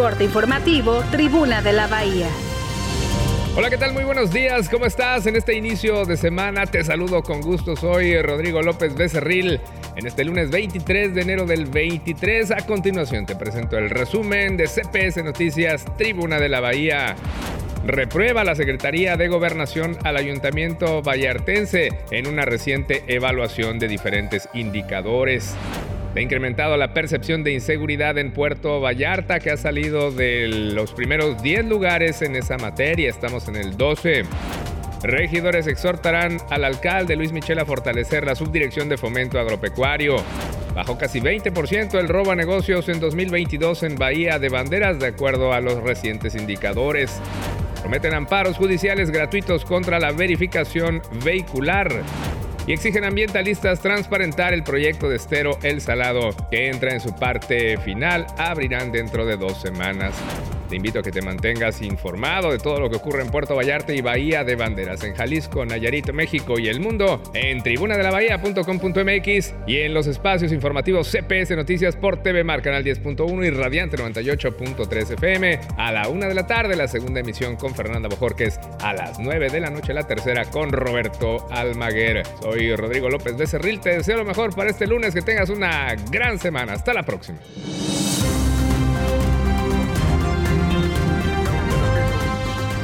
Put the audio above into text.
Corte informativo, Tribuna de la Bahía. Hola, ¿qué tal? Muy buenos días. ¿Cómo estás? En este inicio de semana te saludo con gusto. Soy Rodrigo López Becerril. En este lunes 23 de enero del 23, a continuación te presento el resumen de CPS Noticias, Tribuna de la Bahía. Reprueba la Secretaría de Gobernación al Ayuntamiento Vallartense en una reciente evaluación de diferentes indicadores. Ha incrementado la percepción de inseguridad en Puerto Vallarta, que ha salido de los primeros 10 lugares en esa materia. Estamos en el 12. Regidores exhortarán al alcalde Luis Michel a fortalecer la subdirección de fomento agropecuario. Bajó casi 20% el robo a negocios en 2022 en Bahía de Banderas, de acuerdo a los recientes indicadores. Prometen amparos judiciales gratuitos contra la verificación vehicular y exigen ambientalistas transparentar el proyecto de estero El Salado, que entra en su parte final, abrirán dentro de dos semanas. Te invito a que te mantengas informado de todo lo que ocurre en Puerto Vallarta y Bahía de Banderas, en Jalisco, Nayarit, México y el mundo, en tribunadelabahía.com.mx y en los espacios informativos CPS Noticias por TV Mar, Canal 10.1 y Radiante 98.3 FM. A la una de la tarde, la segunda emisión con Fernanda Bojorques. A las 9 de la noche, la tercera con Roberto Almaguer. Soy Rodrigo López Becerril. Te deseo lo mejor para este lunes. Que tengas una gran semana. Hasta la próxima.